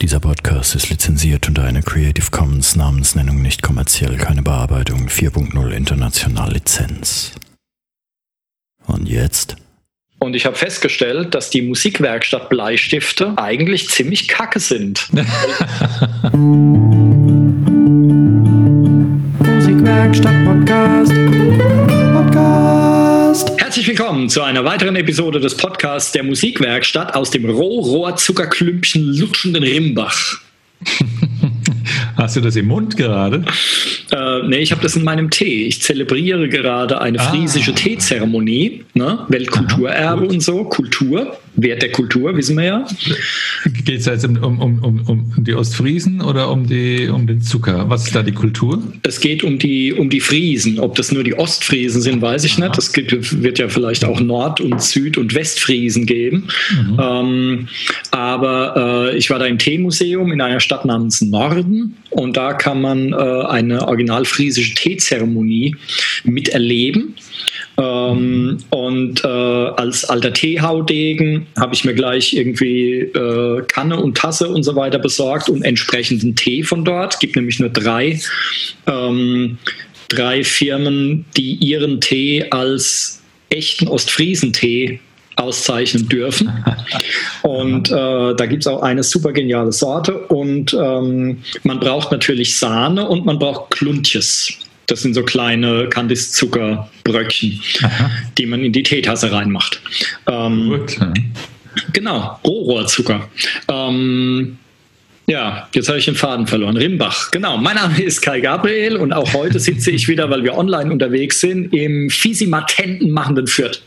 Dieser Podcast ist lizenziert unter einer Creative Commons Namensnennung nicht kommerziell, keine Bearbeitung 4.0 international Lizenz. Und jetzt? Und ich habe festgestellt, dass die Musikwerkstatt Bleistifte eigentlich ziemlich kacke sind. Musikwerkstatt Podcast. Willkommen zu einer weiteren Episode des Podcasts der Musikwerkstatt aus dem Rohrohrzuckerklümpchen lutschenden Rimbach. Hast du das im Mund gerade? Äh, nee, ich habe das in meinem Tee. Ich zelebriere gerade eine Ah. friesische Teezeremonie. Ne? Weltkulturerbe und so. Kultur. Wert der Kultur, wissen wir ja. Geht es jetzt um, um, um, um, die Ostfriesen oder um, die, um den Zucker? Was ist da die Kultur? Es geht um die, um die Friesen. Ob das nur die Ostfriesen sind, weiß ich nicht. Es gibt, wird ja vielleicht auch Nord- und Süd- und Westfriesen geben. Ähm, aber äh, ich war da im Teemuseum in einer Stadt namens Norden und da kann man äh, eine originalfriesische Teezeremonie miterleben. Ähm, und äh, als alter Teehaudegen habe ich mir gleich irgendwie äh, Kanne und Tasse und so weiter besorgt und entsprechenden Tee von dort. Gibt nämlich nur drei, ähm, drei Firmen, die ihren Tee als echten Ostfriesentee auszeichnen dürfen. Und äh, da gibt es auch eine super geniale Sorte. Und ähm, man braucht natürlich Sahne und man braucht Kluntjes. Das sind so kleine Kandiszuckerbröckchen, die man in die Teetasse reinmacht. Ähm, Gut. Genau, Rohrohrzucker. Ähm, ja, jetzt habe ich den Faden verloren. Rimbach, genau. Mein Name ist Kai Gabriel und auch heute sitze ich wieder, weil wir online unterwegs sind, im fisimatenten machenden Fürth.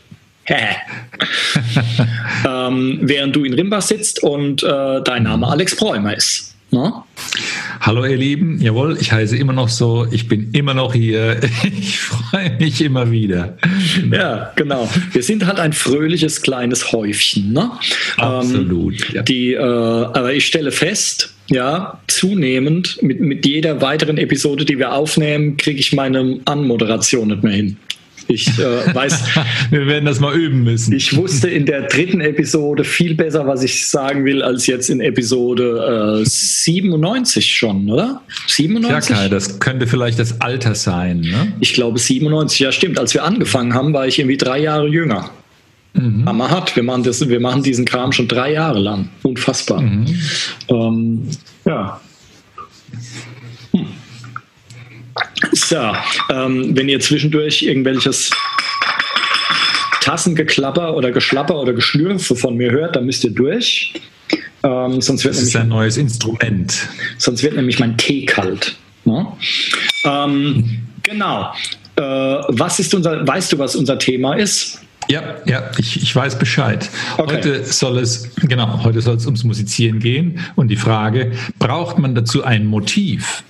Ähm, während du in Rimbach sitzt und äh, dein Name Alex Bräumer ist. Ne? Hallo ihr Lieben, jawohl, ich heiße immer noch so, ich bin immer noch hier, ich freue mich immer wieder. Ja, genau. Wir sind halt ein fröhliches kleines Häufchen. Ne? Absolut, Ähm, ja. Die, äh, aber ich stelle fest, ja, zunehmend mit, mit jeder weiteren Episode, die wir aufnehmen, kriege ich meine Anmoderation nicht mehr hin. Ich äh, weiß, Wir werden das mal üben müssen. ich wusste in der dritten Episode viel besser, was ich sagen will, als jetzt in Episode äh, 97 schon, oder? ja, 97? Kai, das könnte vielleicht das Alter sein. Ne? Ich glaube 97, ja stimmt. Als wir angefangen haben, war ich irgendwie drei Jahre jünger. Hammerhart. Wir machen, das, wir machen diesen Kram schon drei Jahre lang. Unfassbar. Ähm, ja. So, ähm, wenn ihr zwischendurch irgendwelches Tassengeklapper oder Geschlapper oder Geschlürfe von mir hört, dann müsst ihr durch. Ähm, sonst, wird Das ist ein neues Instrument. sonst wird nämlich mein Tee kalt. Ne? Ähm, genau. Äh, was ist unser, weißt du, was unser Thema ist? Ja, ja, ich, ich weiß Bescheid. Okay. Heute soll es, genau, heute soll es ums Musizieren gehen und die Frage, braucht man dazu ein Motiv?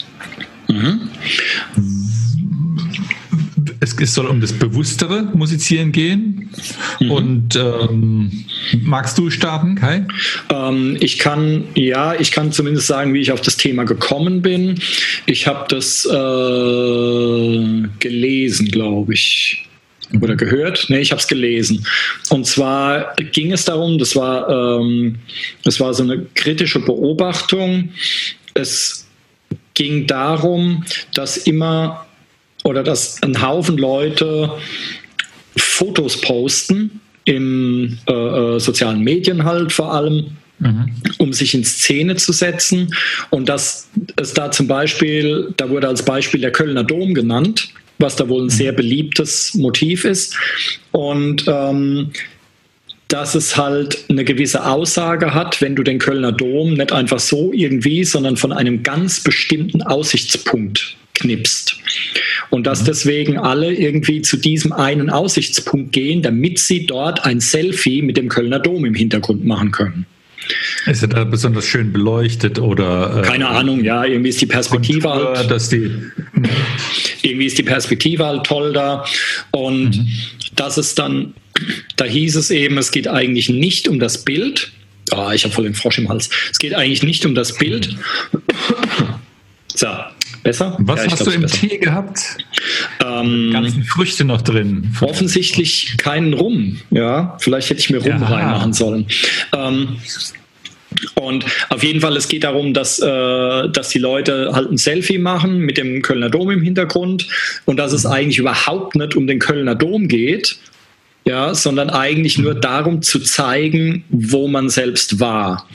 Es, es soll um das bewusstere Musizieren gehen. Und ähm, magst du starten, Kai? Ähm, ich kann, ja, ich kann zumindest sagen, wie ich auf das Thema gekommen bin. Ich habe das äh, gelesen, glaube ich. Oder gehört? Nee, ich habe es gelesen. Und zwar ging es darum, das war, ähm, das war so eine kritische Beobachtung. Es ging darum, dass immer oder dass ein Haufen Leute Fotos posten in äh, äh, sozialen Medien halt vor allem, um sich in Szene zu setzen. Und dass es da zum Beispiel, da wurde als Beispiel der Kölner Dom genannt, was da wohl ein sehr beliebtes Motiv ist. Und ähm, dass es halt eine gewisse Aussage hat, wenn du den Kölner Dom nicht einfach so irgendwie, sondern von einem ganz bestimmten Aussichtspunkt knipst. Und dass deswegen alle irgendwie zu diesem einen Aussichtspunkt gehen, damit sie dort ein Selfie mit dem Kölner Dom im Hintergrund machen können. Ist er da besonders schön beleuchtet oder? äh, Keine Ahnung, ja, irgendwie ist die Perspektive Kontur, halt dass die irgendwie ist die Perspektive halt toll da. Und das ist dann, da hieß es eben, es geht eigentlich nicht um das Bild. Ah, ich habe voll den Frosch im Hals. Es geht eigentlich nicht um das Bild. So, besser? Was Ja, hast du im besser. Tee gehabt? Ähm, Ganzen Früchte noch drin. offensichtlich keinen Rum. Ja, vielleicht hätte ich mir Rum Ja. reinmachen sollen. Ähm, Und auf jeden Fall, es geht darum, dass, äh, dass die Leute halt ein Selfie machen mit dem Kölner Dom im Hintergrund und dass es eigentlich überhaupt nicht um den Kölner Dom geht, ja, sondern eigentlich nur darum zu zeigen, wo man selbst war.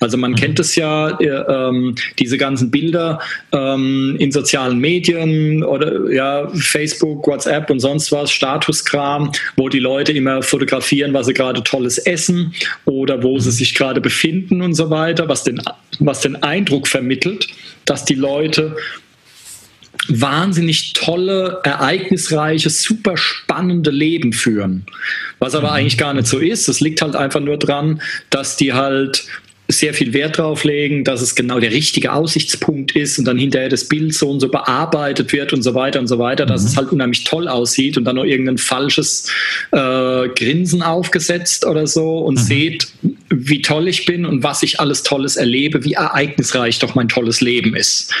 Also man kennt es ja, äh, ähm, diese ganzen Bilder ähm, in sozialen Medien oder ja, Facebook, WhatsApp und sonst was, Statuskram, wo die Leute immer fotografieren, was sie gerade tolles essen oder wo sie sich gerade befinden und so weiter, was den, was den Eindruck vermittelt, dass die Leute wahnsinnig tolle, ereignisreiche, super spannende Leben führen. Was aber mhm. eigentlich gar nicht so ist. Es liegt halt einfach nur dran, dass die halt sehr viel Wert drauf legen, dass es genau der richtige Aussichtspunkt ist und dann hinterher das Bild so und so bearbeitet wird und so weiter und so weiter, dass mhm. es halt unheimlich toll aussieht und dann noch irgendein falsches äh, Grinsen aufgesetzt oder so und mhm. seht, wie toll ich bin und was ich alles Tolles erlebe, wie ereignisreich doch mein tolles Leben ist.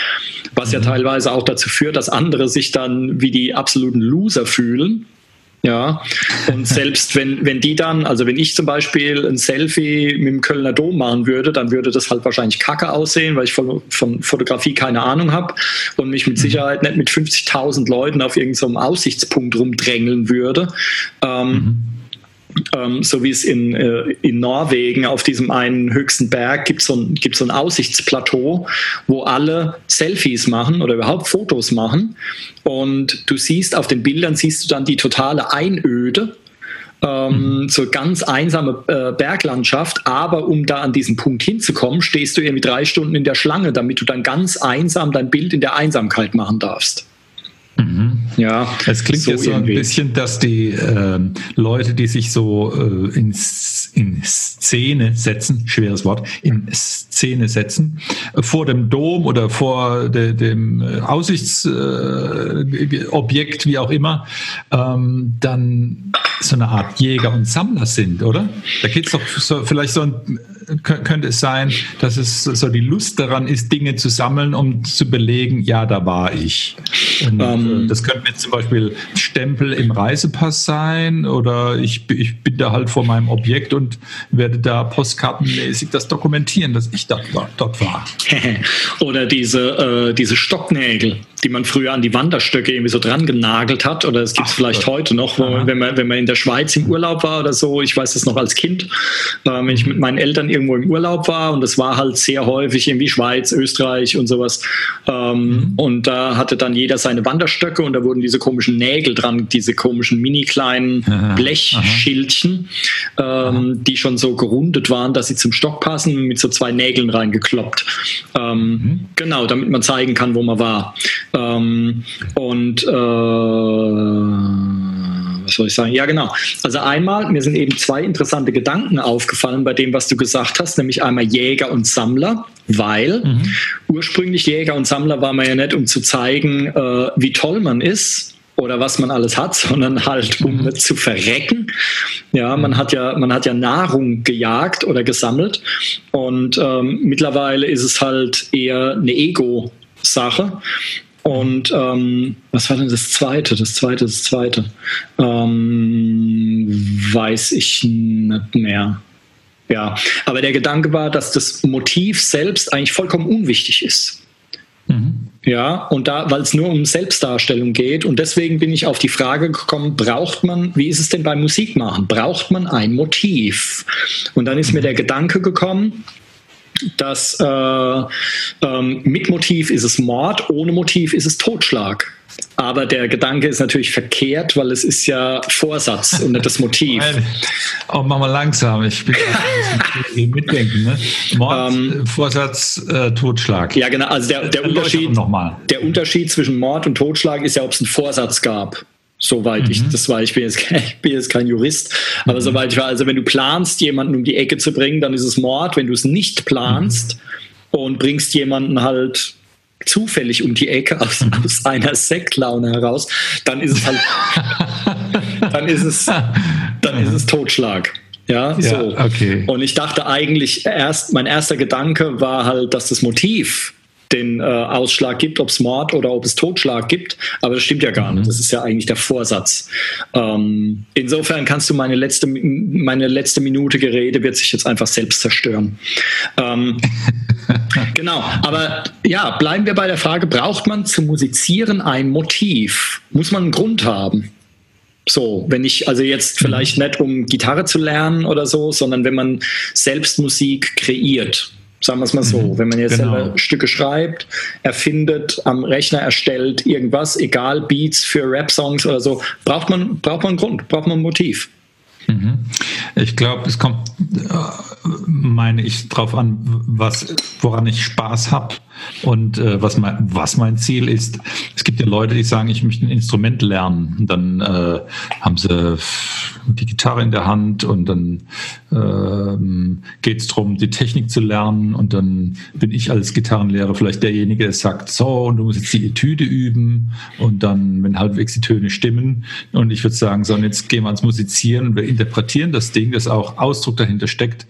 Was ja mhm. teilweise auch dazu führt, dass andere sich dann wie die absoluten Loser fühlen ja, und selbst wenn, wenn die dann, also wenn ich zum Beispiel ein Selfie mit dem Kölner Dom machen würde, dann würde das halt wahrscheinlich kacke aussehen, weil ich von, von Fotografie keine Ahnung habe und mich mit mhm. Sicherheit nicht mit 50.000 Leuten auf irgendeinem so Aussichtspunkt rumdrängeln würde. Ähm, mhm ähm, so wie es in, äh, in Norwegen auf diesem einen höchsten Berg gibt so ein, so ein Aussichtsplateau, wo alle Selfies machen oder überhaupt Fotos machen. Und du siehst auf den Bildern, siehst du dann die totale Einöde ähm, mhm. so ganz einsame äh, Berglandschaft, aber um da an diesen Punkt hinzukommen, stehst du irgendwie drei Stunden in der Schlange, damit du dann ganz einsam dein Bild in der Einsamkeit machen darfst. Mhm. Ja, es klingt so jetzt so ein bisschen, dass die äh, Leute, die sich so äh, in, in Szene setzen, schweres Wort, in Szene setzen, äh, vor dem Dom oder vor de, dem äh, Aussichtsobjekt, äh, wie auch immer, ähm, dann so eine Art Jäger und Sammler sind, oder? Da geht es doch so, vielleicht so ein könnte es sein, dass es so die Lust daran ist, Dinge zu sammeln, um zu belegen, ja, da war ich. Und, ähm. das könnte jetzt zum Beispiel Stempel im Reisepass sein oder ich, ich bin da halt vor meinem Objekt und werde da postkartenmäßig das dokumentieren, dass ich dort war. Dort war. oder diese, äh, diese Stocknägel, die man früher an die Wanderstöcke irgendwie so dran genagelt hat oder es gibt es vielleicht Gott. heute noch, wo, wenn, man, wenn man in der Schweiz im Urlaub war oder so, ich weiß das noch als Kind, äh, wenn ich mit meinen Eltern irgendwo im Urlaub war und das war halt sehr häufig irgendwie Schweiz, Österreich und sowas. Ähm, mhm. Und da hatte dann jeder seine Wanderstöcke und da wurden diese komischen Nägel dran, diese komischen mini kleinen Blechschildchen, ähm, die schon so gerundet waren, dass sie zum Stock passen, mit so zwei Nägeln reingekloppt. Ähm, mhm. Genau, damit man zeigen kann, wo man war. Ähm, und äh, was soll ich sagen? Ja, genau. Also einmal, mir sind eben zwei interessante Gedanken aufgefallen bei dem, was du gesagt hast, nämlich einmal Jäger und Sammler, weil mhm. ursprünglich Jäger und Sammler war man ja nicht, um zu zeigen, äh, wie toll man ist, oder was man alles hat, sondern halt um mhm. zu verrecken. Ja, man hat ja, man hat ja Nahrung gejagt oder gesammelt und ähm, mittlerweile ist es halt eher eine Ego-Sache. Und ähm, was war denn das zweite? Das zweite, das zweite. Ähm, weiß ich nicht mehr. Ja, aber der Gedanke war, dass das Motiv selbst eigentlich vollkommen unwichtig ist. Mhm. Ja, und da, weil es nur um Selbstdarstellung geht. Und deswegen bin ich auf die Frage gekommen, braucht man, wie ist es denn beim Musikmachen? Braucht man ein Motiv? Und dann ist mir der Gedanke gekommen, dass äh, ähm, mit Motiv ist es Mord, ohne Motiv ist es Totschlag. Aber der Gedanke ist natürlich verkehrt, weil es ist ja Vorsatz und nicht das Motiv. oh, mach mal langsam, ich bin ein mitdenken. Ne? Mord, ähm, Vorsatz, äh, Totschlag. Ja, genau. Also der, der, Unterschied, der Unterschied zwischen Mord und Totschlag ist ja, ob es einen Vorsatz gab. Soweit mhm. ich das weiß, ich bin jetzt, ich bin jetzt kein Jurist, aber mhm. soweit ich war, also wenn du planst, jemanden um die Ecke zu bringen, dann ist es Mord. Wenn du es nicht planst mhm. und bringst jemanden halt zufällig um die Ecke aus, mhm. aus einer Sektlaune heraus, dann ist es halt, dann ist es, dann ist es Totschlag. Ja, ja, so. Okay. Und ich dachte eigentlich erst, mein erster Gedanke war halt, dass das Motiv den äh, Ausschlag gibt, ob es Mord oder ob es Totschlag gibt. Aber das stimmt ja gar nicht. Das ist ja eigentlich der Vorsatz. Ähm, insofern kannst du meine letzte, meine letzte Minute Gerede wird sich jetzt einfach selbst zerstören. Ähm, genau. Aber ja, bleiben wir bei der Frage, braucht man zu musizieren ein Motiv? Muss man einen Grund haben? So, wenn ich, also jetzt vielleicht nicht um Gitarre zu lernen oder so, sondern wenn man selbst Musik kreiert. Sagen wir es mal so, mhm, wenn man jetzt genau. selber Stücke schreibt, erfindet, am Rechner erstellt, irgendwas, egal Beats für Rap-Songs oder so, braucht man, braucht man einen Grund, braucht man ein Motiv. Mhm. Ich glaube, es kommt, äh, meine ich, darauf an, was, woran ich Spaß habe und äh, was, mein, was mein Ziel ist. Es gibt ja Leute, die sagen, ich möchte ein Instrument lernen. Und dann äh, haben sie die Gitarre in der Hand und dann ähm, geht es darum, die Technik zu lernen. Und dann bin ich als Gitarrenlehrer vielleicht derjenige, der sagt, so, und du musst jetzt die Etüde üben. Und dann, wenn halbwegs die Töne stimmen. Und ich würde sagen, so, und jetzt gehen wir ans Musizieren und wir interpretieren das Ding, das auch Ausdruck dahinter steckt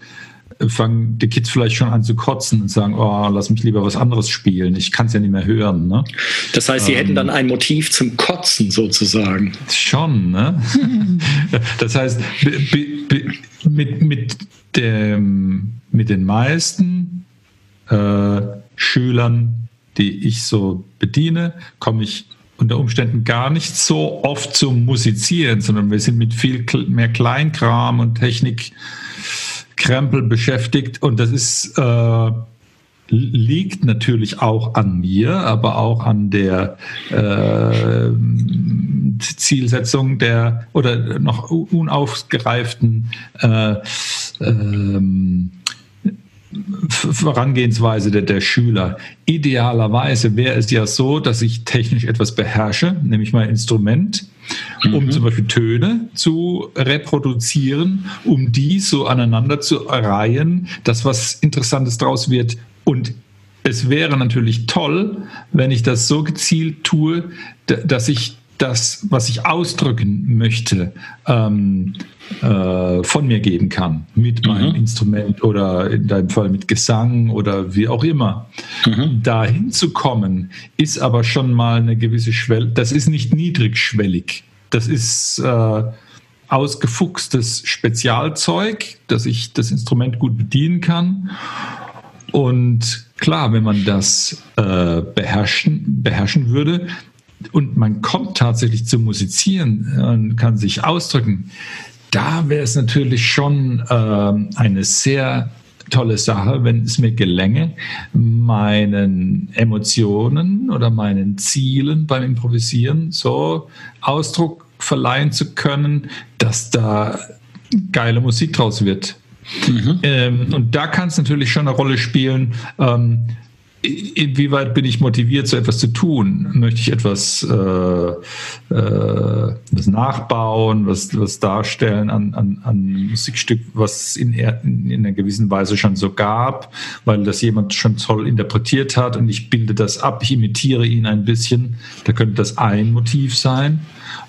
fangen die Kids vielleicht schon an zu kotzen und sagen, oh, lass mich lieber was anderes spielen. Ich kann es ja nicht mehr hören. Ne? Das heißt, sie ähm, hätten dann ein Motiv zum Kotzen sozusagen. Schon, ne? das heißt, mit, mit, dem, mit den meisten äh, Schülern, die ich so bediene, komme ich unter Umständen gar nicht so oft zum Musizieren, sondern wir sind mit viel mehr Kleinkram und Technik Krempel beschäftigt und das ist äh, liegt natürlich auch an mir, aber auch an der äh, Zielsetzung der oder noch unausgereiften äh, ähm, Vorangehensweise der, der Schüler. Idealerweise wäre es ja so, dass ich technisch etwas beherrsche, nämlich mein Instrument, um mhm. zum Beispiel Töne zu reproduzieren, um die so aneinander zu reihen, dass was Interessantes draus wird. Und es wäre natürlich toll, wenn ich das so gezielt tue, dass ich das, was ich ausdrücken möchte, ähm, äh, von mir geben kann. Mit meinem mhm. Instrument oder in deinem Fall mit Gesang oder wie auch immer. Mhm. Dahin zu kommen, ist aber schon mal eine gewisse Schwelle. Das ist nicht niedrigschwellig. Das ist äh, ausgefuchstes Spezialzeug, dass ich das Instrument gut bedienen kann. Und klar, wenn man das äh, beherrschen, beherrschen würde, und man kommt tatsächlich zum Musizieren und kann sich ausdrücken, da wäre es natürlich schon äh, eine sehr tolle Sache, wenn es mir gelänge, meinen Emotionen oder meinen Zielen beim Improvisieren so Ausdruck verleihen zu können, dass da geile Musik draus wird. Mhm. Ähm, und da kann es natürlich schon eine Rolle spielen, ähm, inwieweit bin ich motiviert, so etwas zu tun? Möchte ich etwas äh, äh, nachbauen, was, was darstellen an, an, an Musikstück, was in, in, in einer gewissen Weise schon so gab, weil das jemand schon toll interpretiert hat und ich bilde das ab, ich imitiere ihn ein bisschen. Da könnte das ein Motiv sein.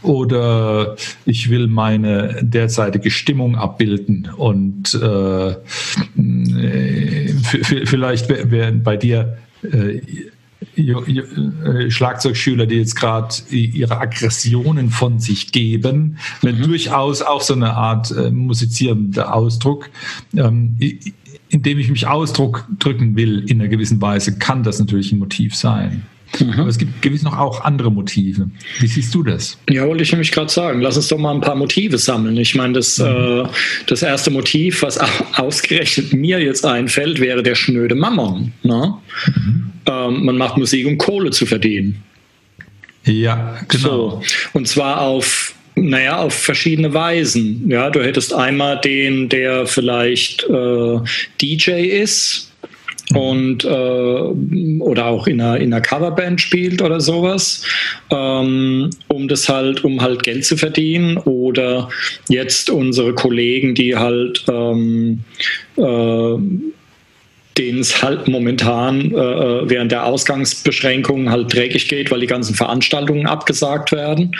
Oder ich will meine derzeitige Stimmung abbilden und äh, vielleicht wären bei dir äh, äh, Schlagzeugschüler, die jetzt gerade ihre Aggressionen von sich geben, mhm. durchaus auch so eine Art äh, musizierender Ausdruck. Ähm, indem ich mich ausdrücken will in einer gewissen Weise, kann das natürlich ein Motiv sein. Mhm. Aber es gibt gewiss noch auch andere Motive. Wie siehst du das? Ja, wollte ich nämlich gerade sagen. Lass uns doch mal ein paar Motive sammeln. Ich meine, das, mhm. äh, das erste Motiv, was ausgerechnet mir jetzt einfällt, wäre der schnöde Mammon. Ne? Mhm. Ähm, man macht Musik, um Kohle zu verdienen. Ja, genau. So. Und zwar auf naja, auf verschiedene Weisen. Ja, du hättest einmal den, der vielleicht äh, DJ ist, und äh, oder auch in einer, in einer Coverband spielt oder sowas, ähm, um das halt, um halt Geld zu verdienen. Oder jetzt unsere Kollegen, die halt ähm, äh, denen es halt momentan äh, äh während der Ausgangsbeschränkungen halt dreckig geht, weil die ganzen Veranstaltungen abgesagt werden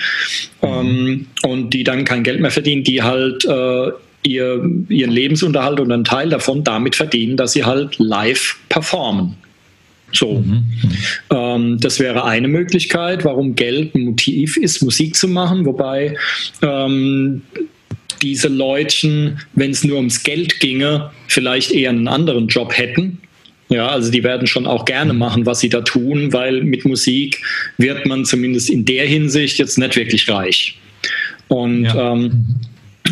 mhm. ähm, und die dann kein Geld mehr verdienen, die halt äh, ihr, ihren Lebensunterhalt und einen Teil davon damit verdienen, dass sie halt live performen. So, ähm, das wäre eine Möglichkeit, warum Geld ein Motiv ist, Musik zu machen, wobei ähm, diese Leutchen, wenn es nur ums Geld ginge, vielleicht eher einen anderen Job hätten. Ja, also die werden schon auch gerne machen, was sie da tun, weil mit Musik wird man zumindest in der Hinsicht jetzt nicht wirklich reich. Und Ja. ähm,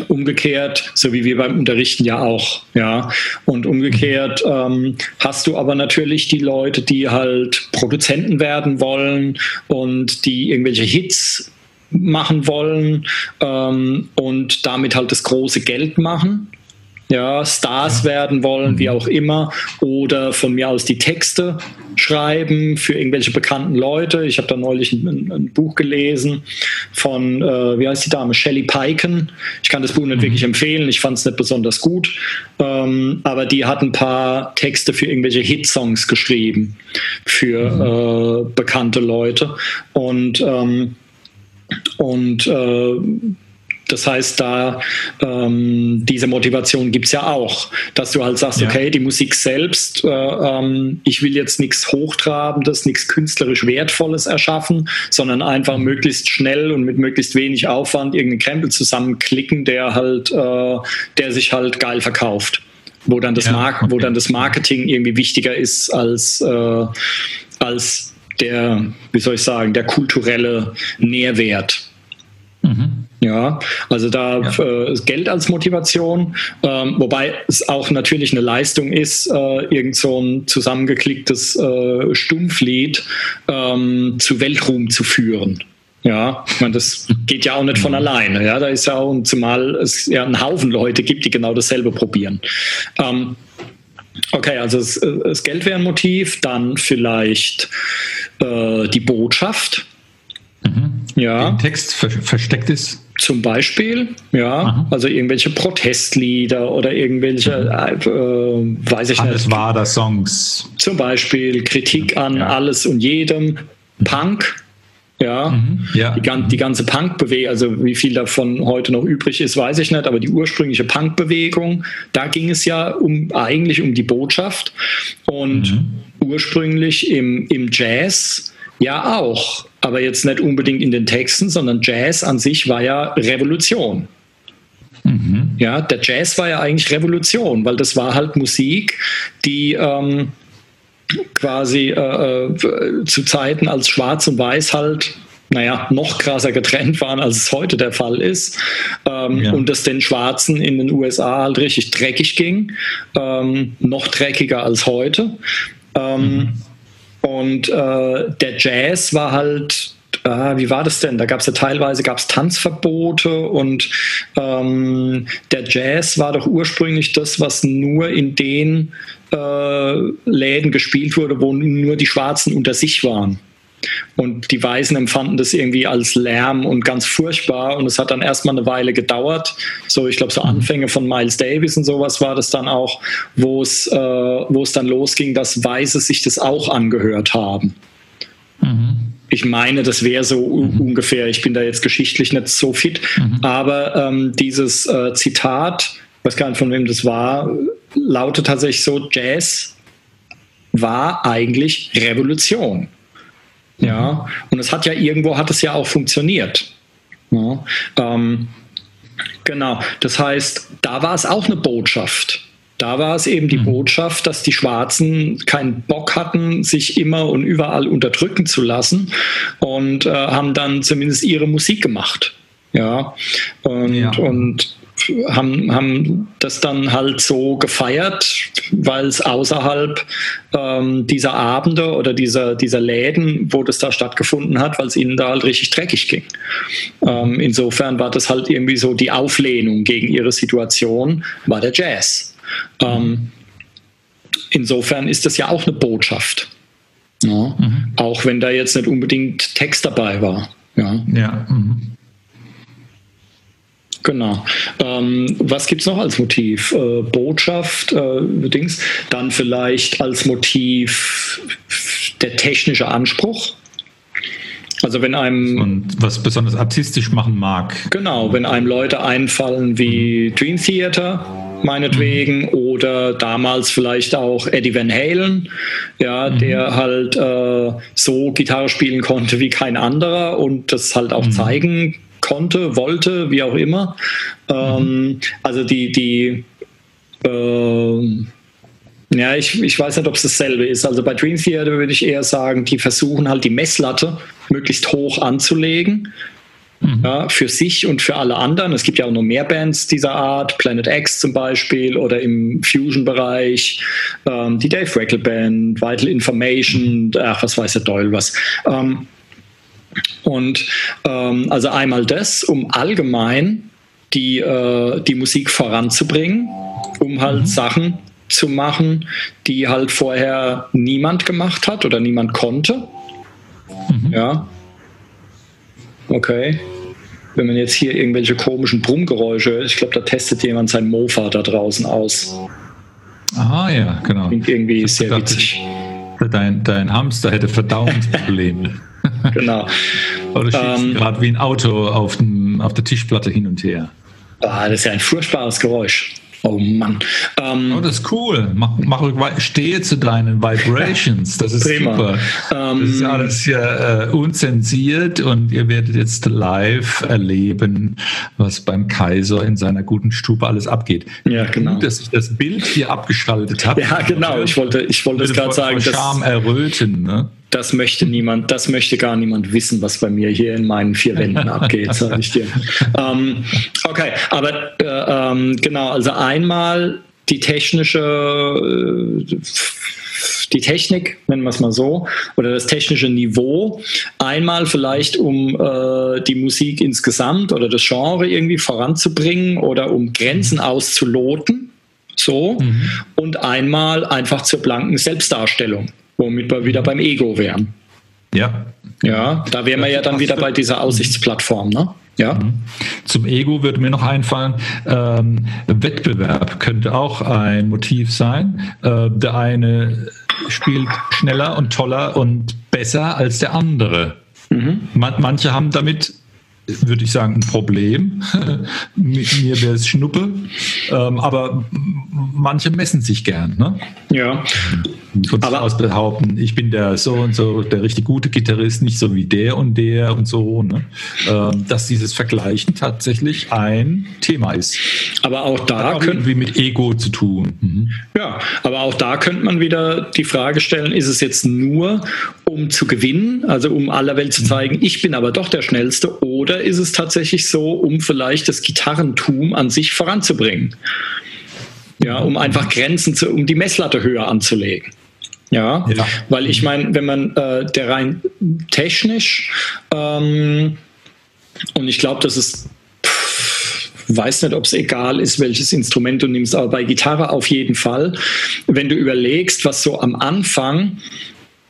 umgekehrt, so wie wir beim Unterrichten ja auch, ja. Und umgekehrt ähm, hast du aber natürlich die Leute, die halt Produzenten werden wollen und die irgendwelche Hits machen wollen ähm, und damit halt das große Geld machen. Ja, Stars werden wollen, wie auch immer, oder von mir aus die Texte schreiben für irgendwelche bekannten Leute. Ich habe da neulich ein, ein Buch gelesen von, äh, wie heißt die Dame, Shelley Piken. Ich kann das Buch nicht wirklich empfehlen, ich fand es nicht besonders gut, ähm, aber die hat ein paar Texte für irgendwelche Hitsongs geschrieben für äh, bekannte Leute. Und ähm, und äh, das heißt, da ähm, diese Motivation gibt's ja auch, dass du halt sagst, Ja. okay, die Musik selbst, äh, ähm, ich will jetzt nichts Hochtrabendes, nichts künstlerisch Wertvolles erschaffen, sondern einfach möglichst schnell und mit möglichst wenig Aufwand irgendeinen Krempel zusammenklicken, der halt, äh, der sich halt geil verkauft. Wo dann das, Ja, Mark wo okay. dann das Marketing irgendwie wichtiger ist als, äh, als der, wie soll ich sagen, der kulturelle Nährwert. Ja, also da Ja. äh, ist Geld als Motivation, ähm, wobei es auch natürlich eine Leistung ist, äh, irgend so ein zusammengeklicktes äh, Stumpflied ähm, zu Weltruhm zu führen. Ja, ich meine, das geht ja auch nicht von alleine. Ja, da ist ja auch, und zumal es ja einen Haufen Leute gibt, die genau dasselbe probieren. Ähm, okay, also das, das Geld wäre ein Motiv, dann vielleicht äh, die Botschaft. Ja. Im Text ver versteckt ist. Zum Beispiel, ja, Aha. also irgendwelche Protestlieder oder irgendwelche, äh, äh, weiß ich Alles nicht, war da Songs. zum Beispiel Kritik an Ja. alles und jedem, Punk, ja, Ja. die, die ganze Punk-Bewegung, also wie viel davon heute noch übrig ist, weiß ich nicht, aber die ursprüngliche Punk-Bewegung, da ging es ja um eigentlich um die Botschaft und ursprünglich im, im Jazz ja auch, aber jetzt nicht unbedingt in den Texten, sondern Jazz an sich war ja Revolution. Ja, der Jazz war ja eigentlich Revolution, weil das war halt Musik, die ähm, quasi äh, äh, zu Zeiten als Schwarz und Weiß halt naja, noch krasser getrennt waren, als es heute der Fall ist. Ähm, Ja. Und es den Schwarzen in den USA halt richtig dreckig ging. Ähm, noch dreckiger als heute. Ähm, Und äh, der Jazz war halt, äh, wie war das denn? Da gab es ja teilweise gab's Tanzverbote und ähm, der Jazz war doch ursprünglich das, was nur in den äh, Läden gespielt wurde, wo nur die Schwarzen unter sich waren. Und die Weißen empfanden das irgendwie als Lärm und ganz furchtbar. Und es hat dann erstmal eine Weile gedauert. So, ich glaube, so Anfänge von Miles Davis und sowas war das dann auch, wo es, äh, wo es dann losging, dass Weiße sich das auch angehört haben. Ich meine, das wäre so u- ungefähr. Ich bin da jetzt geschichtlich nicht so fit. Aber ähm, dieses äh, Zitat, weiß gar nicht von wem das war, lautet tatsächlich so: Jazz war eigentlich Revolution. Ja, und es hat ja irgendwo hat es ja auch funktioniert. Ja, ähm, genau, das heißt, da war es auch eine Botschaft. Da war es eben die Botschaft, dass die Schwarzen keinen Bock hatten, sich immer und überall unterdrücken zu lassen und äh, haben dann zumindest ihre Musik gemacht. Ja, und, Ja. und haben, haben das dann halt so gefeiert, weil es außerhalb ähm, dieser Abende oder dieser, dieser Läden, wo das da stattgefunden hat, weil es ihnen da halt richtig dreckig ging. Ähm, insofern war das halt irgendwie so die Auflehnung gegen ihre Situation, war der Jazz. Ähm, insofern ist das ja auch eine Botschaft. Ja? Auch wenn da jetzt nicht unbedingt Text dabei war. Ja. Ja. Mhm. Genau. Ähm, was gibt es noch als Motiv? Äh, Botschaft, äh, Dings. Dann vielleicht als Motiv der technische Anspruch. Also wenn einem, Und was besonders artistisch machen mag. genau, wenn einem Leute einfallen wie Dream Theater, meinetwegen, mhm. oder damals vielleicht auch Eddie Van Halen, ja, mhm. der halt äh, so Gitarre spielen konnte wie kein anderer und das halt auch mhm. zeigen konnte, wollte, wie auch immer. Mhm. also die, die äh, ja, ich, ich weiß nicht, ob es dasselbe ist. Also bei Dream Theater würde ich eher sagen, die versuchen halt die Messlatte möglichst hoch anzulegen. Mhm. Ja, für sich und für alle anderen. Es gibt ja auch noch mehr Bands dieser Art, Planet X zum Beispiel oder im Fusion-Bereich, ähm, die Dave Reckel Band, Vital Information, ach, was weiß der Doyle was. Ähm, und ähm, also einmal das, um allgemein die, äh, die Musik voranzubringen, um halt mhm. Sachen zu machen, die halt vorher niemand gemacht hat oder niemand konnte. Mhm. Ja. Okay. Wenn man jetzt hier irgendwelche komischen Brummgeräusche hört, ich glaube, da testet jemand sein Mofa da draußen aus. Ah ja, genau. Klingt irgendwie sehr gedacht, witzig. Dein, dein Hamster hätte Verdauungsprobleme. genau. Oder schießt ähm, gerade wie ein Auto auf, dem, auf der Tischplatte hin und her. Ah, das ist ja ein furchtbares Geräusch. Oh Mann. Ähm, oh, das ist cool. Mach, mach, stehe zu deinen Vibrations. Das ist prima. super. Ähm, das ist alles ja äh, unzensiert und ihr werdet jetzt live erleben, was beim Kaiser in seiner guten Stube alles abgeht. Ja, genau. Gut, dass ich das Bild hier abgeschaltet habe. Ja, genau. Ich wollte, ich wollte es gerade sagen. Vor Charme erröten. Ne? Das möchte niemand, das möchte gar niemand wissen, was bei mir hier in meinen vier Wänden abgeht, sage ich dir. Ähm, okay, aber äh, ähm, genau, also einmal die technische, äh, die Technik, nennen wir es mal so, oder das technische Niveau, einmal vielleicht um äh, die Musik insgesamt oder das Genre irgendwie voranzubringen oder um Grenzen auszuloten, so, mhm. und einmal einfach zur blanken Selbstdarstellung womit wir wieder beim Ego wären. Ja. Ja, da wären wir ja dann wieder bei dieser Aussichtsplattform, ne? Ja. Mhm. Zum Ego würde mir noch einfallen, ähm, Wettbewerb könnte auch ein Motiv sein. Äh, der eine spielt schneller und toller und besser als der andere. Mhm. Man, manche haben damit würde ich sagen, ein Problem. Mit mir wäre es Schnuppe. Ähm, aber manche messen sich gern. Ne? Ja. Von aber aus behaupten, ich bin der so und so, der richtig gute Gitarrist, nicht so wie der und der und so. Ne? Ähm, dass dieses Vergleichen tatsächlich ein Thema ist. Aber auch da auch irgendwie mit Ego zu tun. Mhm. Ja, aber auch da könnte man wieder die Frage stellen, ist es jetzt nur, um zu gewinnen, also um aller Welt zu zeigen, ich bin aber doch der Schnellste, oder ist es tatsächlich so, um vielleicht das Gitarrentum an sich voranzubringen? Ja, um einfach Grenzen zu, um die Messlatte höher anzulegen. Ja, ja. weil ich meine, wenn man äh, der rein technisch ähm, und ich glaube, das ist weiß nicht, ob es egal ist, welches Instrument du nimmst, aber bei Gitarre auf jeden Fall. Wenn du überlegst, was so am Anfang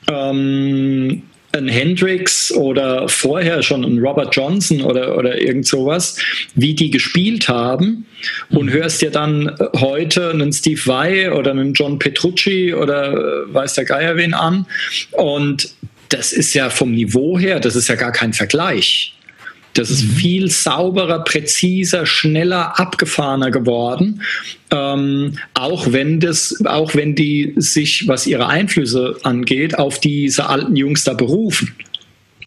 ähm, ein Hendrix oder vorher schon ein Robert Johnson oder, oder irgend sowas, wie die gespielt haben und mhm. hörst dir dann heute einen Steve Vai oder einen John Petrucci oder äh, weiß der Geier wen an und das ist ja vom Niveau her, das ist ja gar kein Vergleich. Das ist mhm. viel sauberer, präziser, schneller, abgefahrener geworden. Ähm, auch wenn das, auch wenn die sich, was ihre Einflüsse angeht, auf diese alten Jungs da berufen.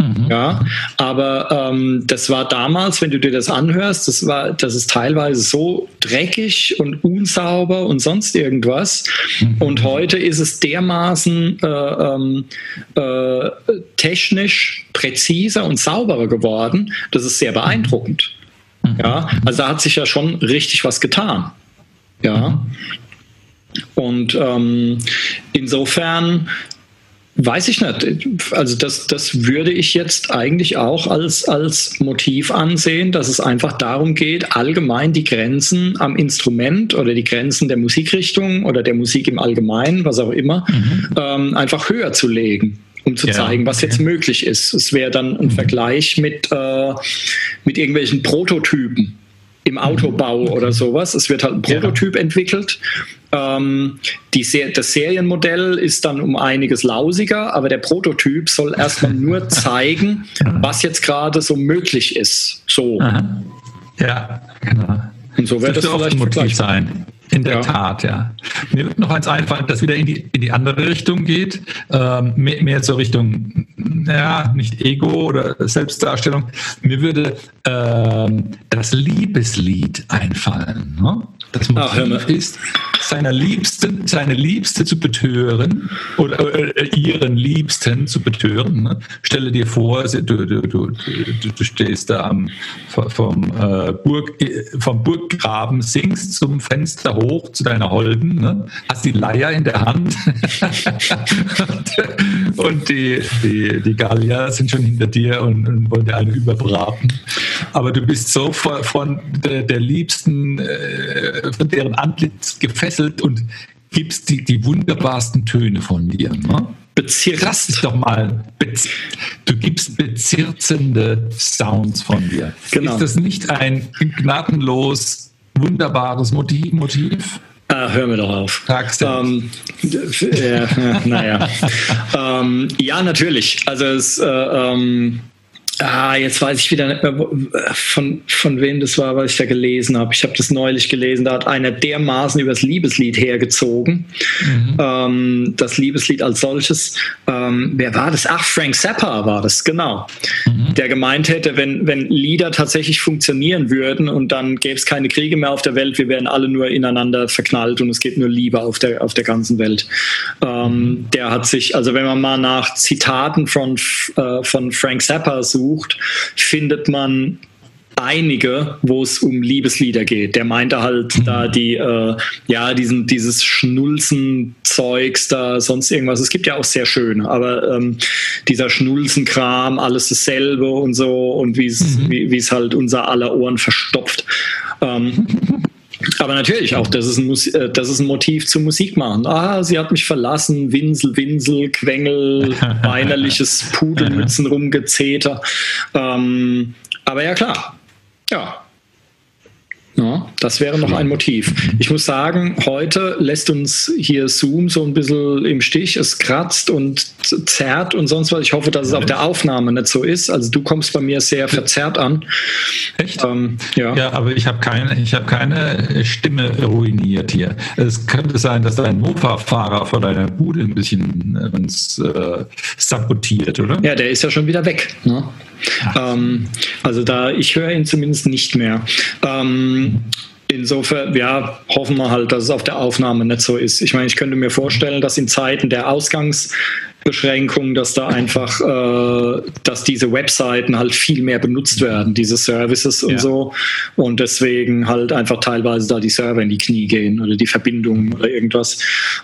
Mhm. Ja, aber ähm, das war damals, wenn du dir das anhörst, das war, das ist teilweise so dreckig und unsauber und sonst irgendwas. Mhm. Und heute ist es dermaßen äh, ähm, äh, technisch präziser und sauberer geworden. Das ist sehr beeindruckend. Mhm. Ja, also da hat sich ja schon richtig was getan. Ja. Mhm. Und ähm, insofern Weiß ich nicht. Also das, das würde ich jetzt eigentlich auch als, als Motiv ansehen, dass es einfach darum geht, allgemein die Grenzen am Instrument oder die Grenzen der Musikrichtung oder der Musik im Allgemeinen, was auch immer, mhm. ähm, einfach höher zu legen um zu ja, zeigen, was okay. jetzt möglich ist. Es wäre dann ein mhm. Vergleich mit, äh, mit irgendwelchen Prototypen im Autobau oder sowas. Es wird halt ein Prototyp ja. entwickelt. Ähm, die Ser das Serienmodell ist dann um einiges lausiger, aber der Prototyp soll erstmal nur zeigen, was jetzt gerade so möglich ist. So. Aha. Ja, genau. Und so wird das, das vielleicht Motiv sein. In der Ja. Tat, ja. Mir wird noch eins einfallen, das wieder in die, in die andere Richtung geht. Ähm, mehr, mehr zur Richtung, ja, nicht Ego oder Selbstdarstellung. Mir würde ähm, das Liebeslied einfallen. Ne? Das Ach. Motiv ist, seiner Liebsten, seine Liebste zu betören oder äh, ihren Liebsten zu betören. Ne? Stelle dir vor, du, du, du, du, du stehst da am, vom, äh, Burg, äh, vom Burggraben, singst zum Fenster hoch zu deiner Holden, ne? hast die Leier in der Hand und, und die, die, die Gallier sind schon hinter dir und, und wollen dir eine überbraten. Aber du bist so von, von der, der Liebsten, äh, von deren Antlitz gefesselt und gibst die, die wunderbarsten Töne von dir. Ne? Lass es doch mal. Bez du gibst bezirzende Sounds von dir. Genau. Ist das nicht ein gnadenlos wunderbares Motiv? Motiv? Ah, hör mir doch auf. Ähm, äh, äh, naja. ähm, ja, natürlich. Also es, äh, ähm, ah, jetzt weiß ich wieder nicht mehr, wo- von, von wem das war, was ich da gelesen habe. Ich habe das neulich gelesen, da hat einer dermaßen übers Liebeslied hergezogen. Ähm, das Liebeslied als solches. Ähm, wer war das? Ach, Frank Zappa war das, genau. Der gemeint hätte, wenn, wenn Lieder tatsächlich funktionieren würden und dann gäbe es keine Kriege mehr auf der Welt, wir wären alle nur ineinander verknallt und es geht nur Liebe auf der, auf der ganzen Welt. Ähm, der hat sich, also wenn man mal nach Zitaten von, äh, von Frank Zappa sucht, findet man einige, wo es um Liebeslieder geht. Der meinte halt da die, äh, ja, diesen, dieses Schnulzen-Zeugs da, sonst irgendwas. Es gibt ja auch sehr schöne, aber ähm, dieser Schnulzen-Kram, alles dasselbe und so und wie es, wie wie es halt unser aller Ohren verstopft. Ähm, aber natürlich auch, das ist, ein äh, das ist ein Motiv zum Musik machen. Ah, sie hat mich verlassen, Winsel, Winsel, Quengel, weinerliches Pudelmützen rumgezeter. Ähm, aber ja, klar. Ja. Ja, das wäre noch ein Motiv. Ich muss sagen, heute lässt uns hier Zoom so ein bisschen im Stich. Es kratzt und zerrt und sonst was. Ich hoffe, dass es auf der Aufnahme nicht so ist. Also du kommst bei mir sehr verzerrt an. Echt? Ähm, ja. Ja, aber ich habe keine, ich habe keine Stimme ruiniert hier. Es könnte sein, dass dein Mofa-Fahrer vor deiner Bude ein bisschen äh, uns äh, sabotiert, oder? Ja, der ist ja schon wieder weg. Ne? Ähm, also da, ich höre ihn zumindest nicht mehr. Ähm, insofern, ja, hoffen wir halt, dass es auf der Aufnahme nicht so ist. Ich meine, ich könnte mir vorstellen, dass in Zeiten der Ausgangsbeschränkung, dass da einfach, äh, dass diese Webseiten halt viel mehr benutzt werden, diese Services und Ja. so. Und deswegen halt einfach teilweise da die Server in die Knie gehen oder die Verbindungen oder irgendwas.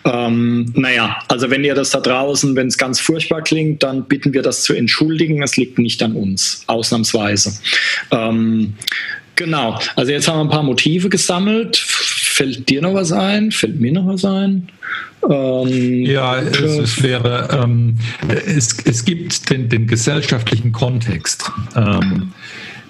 Ähm, naja, also wenn ihr das da draußen, wenn es ganz furchtbar klingt, dann bitten wir das zu entschuldigen. Es liegt nicht an uns, ausnahmsweise. Ähm, genau, also jetzt haben wir ein paar Motive gesammelt. Fällt dir noch was ein? Fällt mir noch was ein? Ähm, Ja, es, es wäre, ähm, es, es gibt den, den gesellschaftlichen Kontext. Ähm,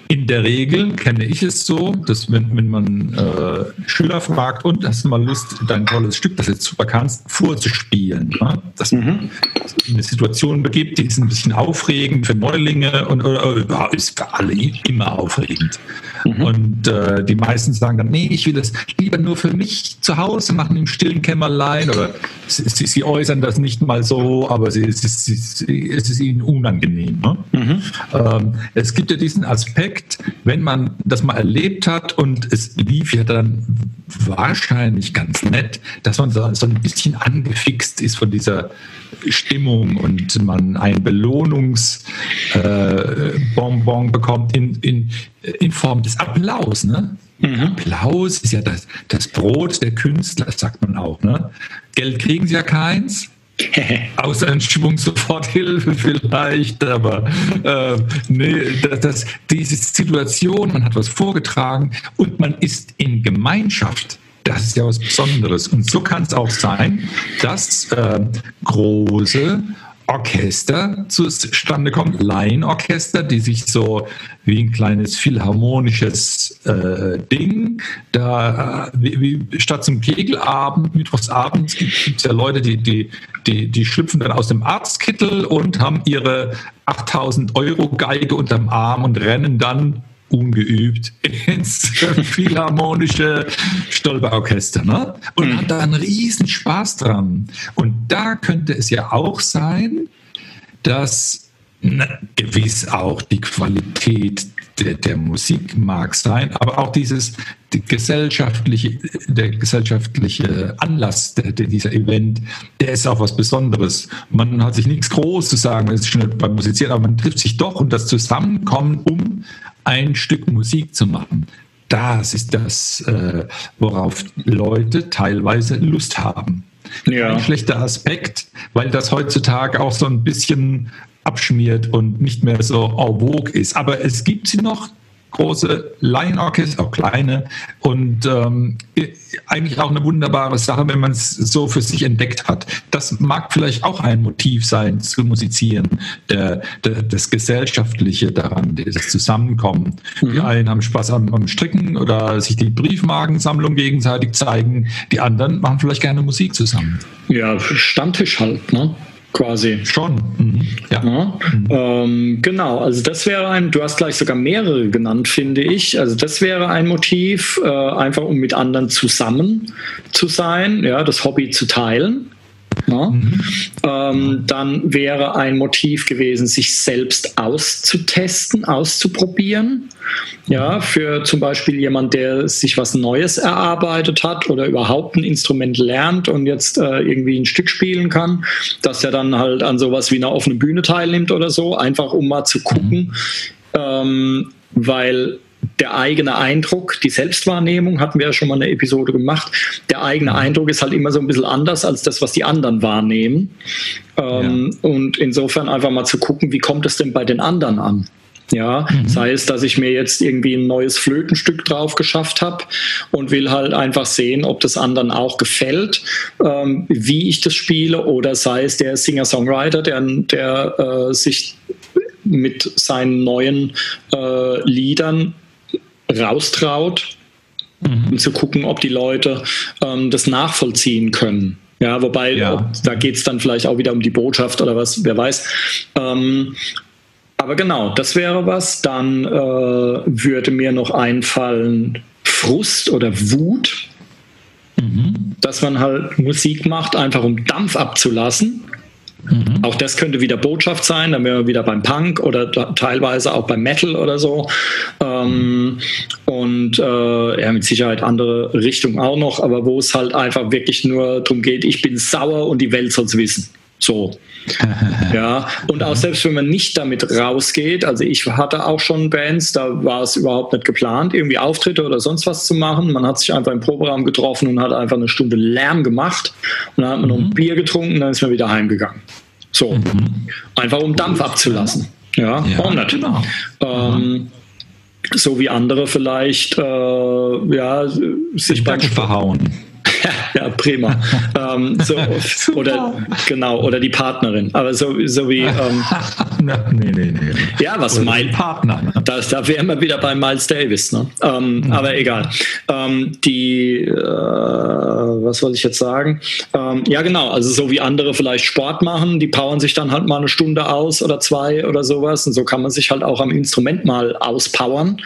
in der Regel kenne ich es so, dass wenn, wenn man äh, Schüler fragt, und hast du mal Lust, dein tolles Stück, das du jetzt super kannst, vorzuspielen, ne? dass man eine Situation begibt, die ist ein bisschen aufregend für Neulinge und oder, ja, ist für alle immer aufregend. Und äh, die meisten sagen dann, nee, ich will das lieber nur für mich zu Hause machen, im stillen Kämmerlein. Oder sie, sie, sie äußern das nicht mal so, aber sie, es, ist, sie, es ist ihnen unangenehm. Ne? Ähm, es gibt ja diesen Aspekt, wenn man das mal erlebt hat und es lief ja dann wahrscheinlich ganz nett, dass man so, so ein bisschen angefixt ist von dieser Stimmung und man ein Belohnungsbonbon bekommt in, in, in Form des Applaus. Ne? Applaus ist ja das, das Brot der Künstler, sagt man auch. Ne? Geld kriegen sie ja keins. Außer ein Schwung Soforthilfe vielleicht, aber äh, nee, das, das, diese Situation, man hat was vorgetragen und man ist in Gemeinschaft. Das ist ja was Besonderes. Und so kann es auch sein, dass äh, große Orchester zustande kommen, Laienorchester, die sich so wie ein kleines philharmonisches äh, Ding, da äh, wie, wie, statt zum Kegelabend, mittwochsabends gibt es ja Leute, die, die, die, die schlüpfen dann aus dem Arztkittel und haben ihre 8000 Euro Geige unterm Arm und rennen dann ungeübt ins philharmonische Stolperorchester ne? und hat da einen riesen Spaß dran. Und da könnte es ja auch sein, dass na, gewiss auch die Qualität der, der, Musik mag sein, aber auch dieses die gesellschaftliche, der gesellschaftliche Anlass der, der, dieser Event, der ist auch was Besonderes. Man hat sich nichts groß zu sagen, man ist schnell beim Musizieren, aber man trifft sich doch und das Zusammenkommen, um ein Stück Musik zu machen. Das ist das, äh, worauf Leute teilweise Lust haben. Ja. Ein schlechter Aspekt, weil das heutzutage auch so ein bisschen abschmiert und nicht mehr so en vogue ist. Aber es gibt sie noch, große Laienorchester, auch kleine und ähm, eigentlich auch eine wunderbare Sache, wenn man es so für sich entdeckt hat. Das mag vielleicht auch ein Motiv sein, zu musizieren, der, der, das Gesellschaftliche daran, das Zusammenkommen. Mhm. Die einen haben Spaß am, am, Stricken oder sich die Briefmarkensammlung gegenseitig zeigen, die anderen machen vielleicht gerne Musik zusammen. Ja, Stammtisch halt, ne? Quasi. Schon. Mhm. Ja. ja. Mhm. Ähm, genau, also das wäre ein, du hast gleich sogar mehrere genannt, finde ich. Also das wäre ein Motiv, äh, einfach um mit anderen zusammen zu sein, ja, das Hobby zu teilen. Ja. Mhm. Ähm, dann wäre ein Motiv gewesen, sich selbst auszutesten, auszuprobieren. Ja, für zum Beispiel jemand, der sich was Neues erarbeitet hat oder überhaupt ein Instrument lernt und jetzt äh, irgendwie ein Stück spielen kann, dass er dann halt an sowas wie einer offenen Bühne teilnimmt oder so, einfach um mal zu gucken, ähm, weil der eigene Eindruck, die Selbstwahrnehmung, hatten wir ja schon mal eine Episode gemacht, der eigene mhm. Eindruck ist halt immer so ein bisschen anders als das, was die anderen wahrnehmen. Ähm, ja. Und insofern einfach mal zu gucken, wie kommt es denn bei den anderen an? Ja, mhm. sei es, dass ich mir jetzt irgendwie ein neues Flötenstück drauf geschafft habe und will halt einfach sehen, ob das anderen auch gefällt, ähm, wie ich das spiele, oder sei es der Singer-Songwriter, der, der äh, sich mit seinen neuen äh, Liedern raustraut, mhm. um zu gucken, ob die Leute ähm, das nachvollziehen können. Ja, wobei, ja. Ob, da geht es dann vielleicht auch wieder um die Botschaft oder was, wer weiß. Ähm, aber genau, das wäre was. Dann äh, würde mir noch einfallen Frust oder Wut, mhm. dass man halt Musik macht, einfach um Dampf abzulassen. Mhm. Auch das könnte wieder Botschaft sein, dann wären wir wieder beim Punk oder teilweise auch beim Metal oder so. Ähm, und äh, ja, mit Sicherheit andere Richtungen auch noch, aber wo es halt einfach wirklich nur darum geht, ich bin sauer und die Welt soll es wissen. So. ja, und auch selbst wenn man nicht damit rausgeht, also ich hatte auch schon Bands, da war es überhaupt nicht geplant, irgendwie Auftritte oder sonst was zu machen. Man hat sich einfach im Proberaum getroffen und hat einfach eine Stunde Lärm gemacht und dann hat man mhm. noch ein mhm. Bier getrunken und dann ist man wieder heimgegangen. So. Mhm. Einfach um Dampf abzulassen. Ja, ja warum nicht? Genau. Ähm, so wie andere vielleicht äh, ja, sich beim verhauen. Ja, prima. ähm, so, oder genau, oder die Partnerin. Aber so, so wie ähm, nee, nee, nee. Ja, was mein Partner. Ne? Das, da wären wir wieder bei Miles Davis, ne? Ähm, mhm. Aber egal. Ähm, die äh, was soll ich jetzt sagen? Ähm, ja, genau, also so wie andere vielleicht Sport machen, die powern sich dann halt mal eine Stunde aus oder zwei oder sowas. Und so kann man sich halt auch am Instrument mal auspowern.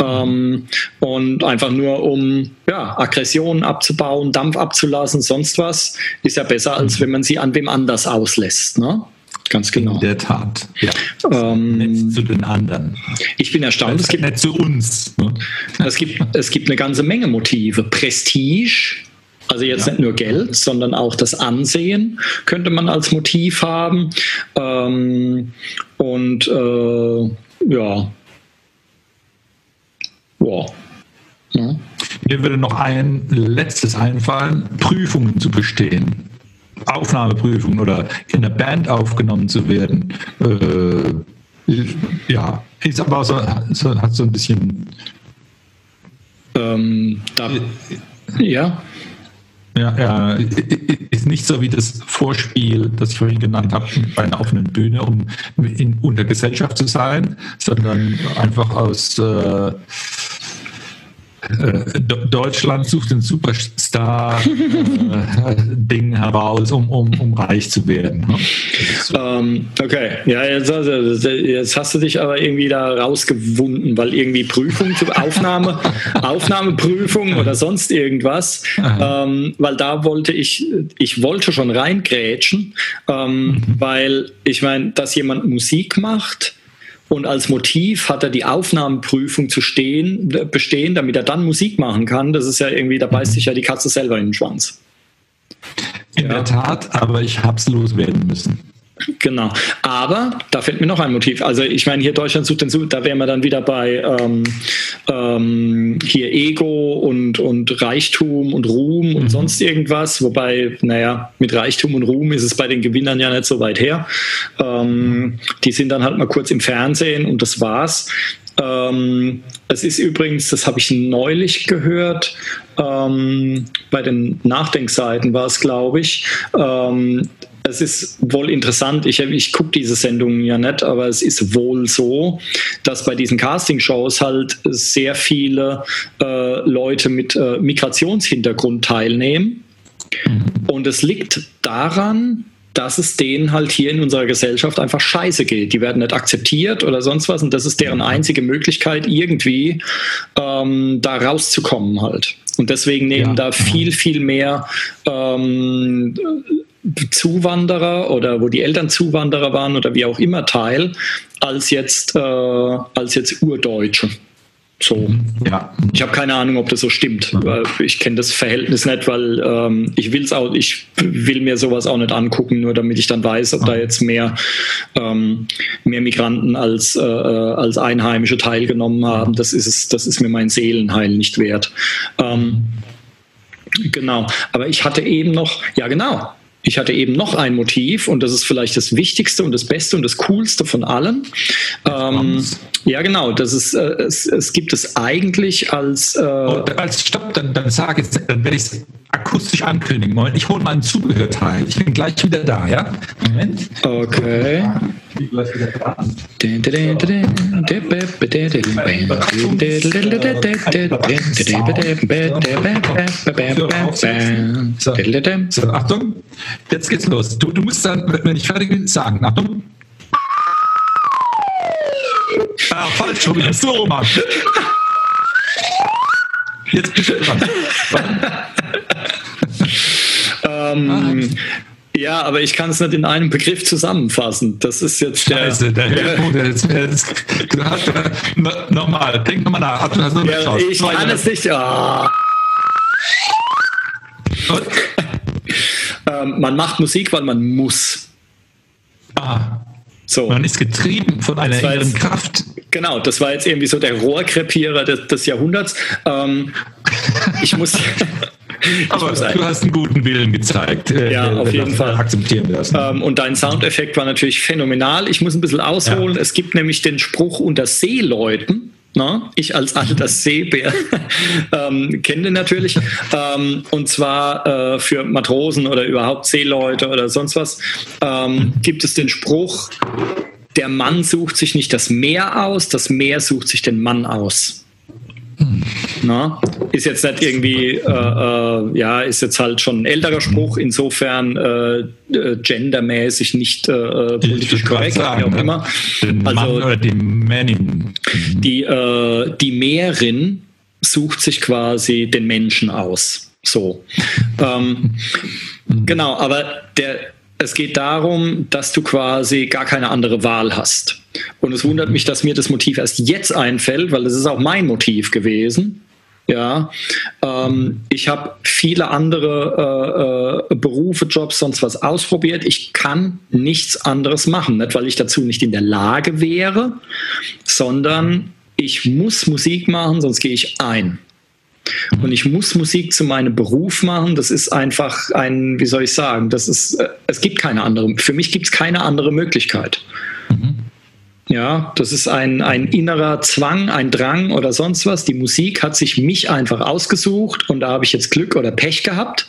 Ähm, und einfach nur um ja, Aggressionen abzubauen, Dampf abzulassen, sonst was, ist ja besser, als wenn man sie an wem anders auslässt. Ne? Ganz genau. In der Tat. Ja. Ähm, zu den anderen. Ich bin erstaunt. Es gibt nicht zu uns. Ne? Es, gibt, es gibt eine ganze Menge Motive. Prestige, also jetzt ja. nicht nur Geld, sondern auch das Ansehen könnte man als Motiv haben. Ähm, und äh, ja. Wow. Ja. Mir würde noch ein letztes einfallen, Prüfungen zu bestehen. Aufnahmeprüfungen oder in der Band aufgenommen zu werden. Äh, ja, ist aber so, so, hat so ein bisschen. Ähm, da, ja. Ja, ja, ist nicht so wie das Vorspiel, das ich vorhin genannt habe, bei einer offenen Bühne, um in, unter Gesellschaft zu sein, sondern einfach aus äh, Deutschland sucht den Superstar-Ding äh, heraus, um, um, um reich zu werden. Ne? Ähm, okay, ja, jetzt, also, jetzt, hast du dich aber irgendwie da rausgewunden, weil irgendwie Prüfung, Aufnahme, Aufnahmeprüfung oder sonst irgendwas, ähm, weil da wollte ich, ich wollte schon reingrätschen, ähm, mhm. weil ich meine, dass jemand Musik macht, und als Motiv hat er die Aufnahmeprüfung zu stehen, bestehen, damit er dann Musik machen kann. Das ist ja irgendwie, da beißt sich ja die Katze selber in den Schwanz. In ja. der Tat, aber ich hab's loswerden müssen. Genau. Aber da fällt mir noch ein Motiv. Also ich meine, hier Deutschland sucht den Such, da wären wir dann wieder bei ähm, ähm, hier Ego und, und Reichtum und Ruhm und mhm. sonst irgendwas. Wobei, naja, mit Reichtum und Ruhm ist es bei den Gewinnern ja nicht so weit her. Ähm, die sind dann halt mal kurz im Fernsehen und das war's. Ähm, es ist übrigens, das habe ich neulich gehört, ähm, bei den Nachdenkseiten war es, glaube ich, ähm, es ist wohl interessant, ich, ich gucke diese Sendungen ja nicht, aber es ist wohl so, dass bei diesen Casting-Shows halt sehr viele äh, Leute mit äh, Migrationshintergrund teilnehmen. Mhm. Und es liegt daran, dass es denen halt hier in unserer Gesellschaft einfach scheiße geht. Die werden nicht akzeptiert oder sonst was und das ist deren einzige Möglichkeit, irgendwie ähm, da rauszukommen halt. Und deswegen nehmen ja. da viel, viel mehr ähm, Zuwanderer oder wo die Eltern Zuwanderer waren oder wie auch immer teil, als jetzt, äh, als jetzt Urdeutsche. So. Ja. Ich habe keine Ahnung, ob das so stimmt. Ich kenne das Verhältnis nicht, weil ähm, ich will's auch, ich will mir sowas auch nicht angucken, nur damit ich dann weiß, ob da jetzt mehr, ähm, mehr Migranten als, äh, äh als Einheimische teilgenommen haben. Das ist es, das ist mir mein Seelenheil nicht wert. Ähm, genau. Aber ich hatte eben noch, ja genau, ich hatte eben noch ein Motiv und das ist vielleicht das Wichtigste und das Beste und das Coolste von allen. Ähm, ja, genau. Das ist, äh, es, es gibt es eigentlich als. Äh, oh, als Stopp, dann, dann sag jetzt, dann werde ich es akustisch ankündigen. Moment, ich hole mal ein Zubehörteil. Ich bin gleich wieder da, ja? Moment. Okay. Ich bin gleich wieder da. So, so, Achtung, jetzt geht's los. Du, du musst dann, wenn ich fertig bin, sagen. Achtung. Ah, falsch schon wieder. So, Mann. Jetzt bist du dran. ähm, ja, aber ich kann es nicht in einem Begriff zusammenfassen. Das ist jetzt der. Scheiße, der nochmal, denk nochmal nach. Du hast noch ja, ich kann es nicht. Oh. ähm, man macht Musik, weil man muss. Ah. So. Man ist getrieben von einer inneren Kraft. Genau, das war jetzt irgendwie so der Rohrkrepierer des, des Jahrhunderts. Ähm, ich muss. Aber du hast einen guten Willen gezeigt. Äh, ja, auf jeden Fall. Akzeptieren lassen. Ähm, und dein Soundeffekt war natürlich phänomenal. Ich muss ein bisschen ausholen. Ja. Es gibt nämlich den Spruch unter Seeleuten. Na, ne? ich als alter Seebär ähm, kenne den natürlich. Ähm, und zwar äh, für Matrosen oder überhaupt Seeleute oder sonst was ähm, gibt es den Spruch, der Mann sucht sich nicht das Meer aus, das Meer sucht sich den Mann aus. Na, ist jetzt nicht irgendwie, äh, äh, ja, ist jetzt halt schon ein älterer Spruch, insofern äh, äh gendermäßig nicht äh, äh, politisch korrekt, sagen, wie auch immer. Den also, Mann oder die Männin. Die, die Meerin sucht sich quasi den Menschen aus. So. Ähm, mhm. genau, aber der, es geht darum, dass du quasi gar keine andere Wahl hast. Und es wundert mich, dass mir das Motiv erst jetzt einfällt, weil es ist auch mein Motiv gewesen. Ja, ähm, ich habe viele andere äh, äh, Berufe, Jobs, sonst was ausprobiert. Ich kann nichts anderes machen, nicht weil ich dazu nicht in der Lage wäre, sondern ich muss Musik machen, sonst gehe ich ein. Und ich muss Musik zu meinem Beruf machen. Das ist einfach ein, wie soll ich sagen, das ist, äh, es gibt keine andere, für mich gibt es keine andere Möglichkeit. Mhm. Ja, das ist ein, ein innerer Zwang, ein Drang oder sonst was. Die Musik hat sich mich einfach ausgesucht und da habe ich jetzt Glück oder Pech gehabt.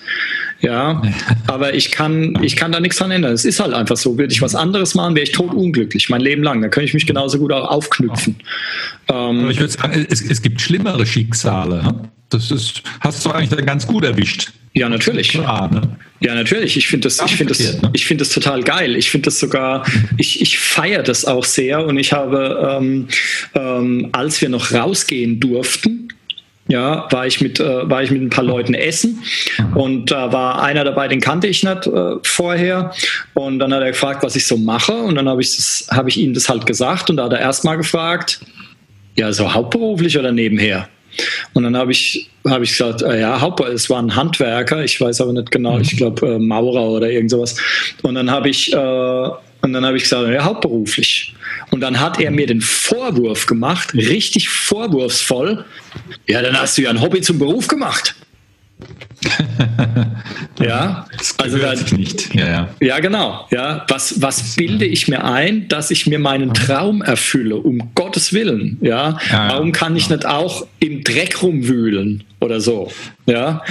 Ja, aber ich kann, ich kann da nichts dran ändern. Es ist halt einfach so. Würde ich was anderes machen, wäre ich tot unglücklich, mein Leben lang. Da könnte ich mich genauso gut auch aufknüpfen. Ähm, ich würde sagen, es, es, gibt schlimmere Schicksale. Das ist, hast du eigentlich ganz gut erwischt. Ja, natürlich. Klar, ne? Ja, natürlich. Ich finde das, ich finde das, ne? ich finde das total geil. Ich finde das sogar, ich, ich feiere das auch sehr und ich habe, ähm, ähm, als wir noch rausgehen durften, ja, war ich mit, äh, war ich mit ein paar Leuten essen. Und da äh, war einer dabei, den kannte ich nicht äh, vorher. Und dann hat er gefragt, was ich so mache. Und dann habe ich das, habe ich ihm das halt gesagt. Und da hat er erstmal gefragt, ja, so hauptberuflich oder nebenher? Und dann habe ich, hab ich gesagt, äh, ja, Hauptberuf, es war ein Handwerker, ich weiß aber nicht genau, ich glaube äh, Maurer oder irgend sowas. Und dann habe ich, äh, und dann habe ich gesagt, ja, hauptberuflich. Und dann hat er mir den Vorwurf gemacht, richtig vorwurfsvoll. Ja, dann hast du ja ein Hobby zum Beruf gemacht. Ja, also dann, nicht. Ja, ja. ja, genau. Ja, was, was bilde ich mir ein, dass ich mir meinen Traum erfülle, um Gottes Willen? Ja, ja warum kann ich nicht auch im Dreck rumwühlen oder so? Ja,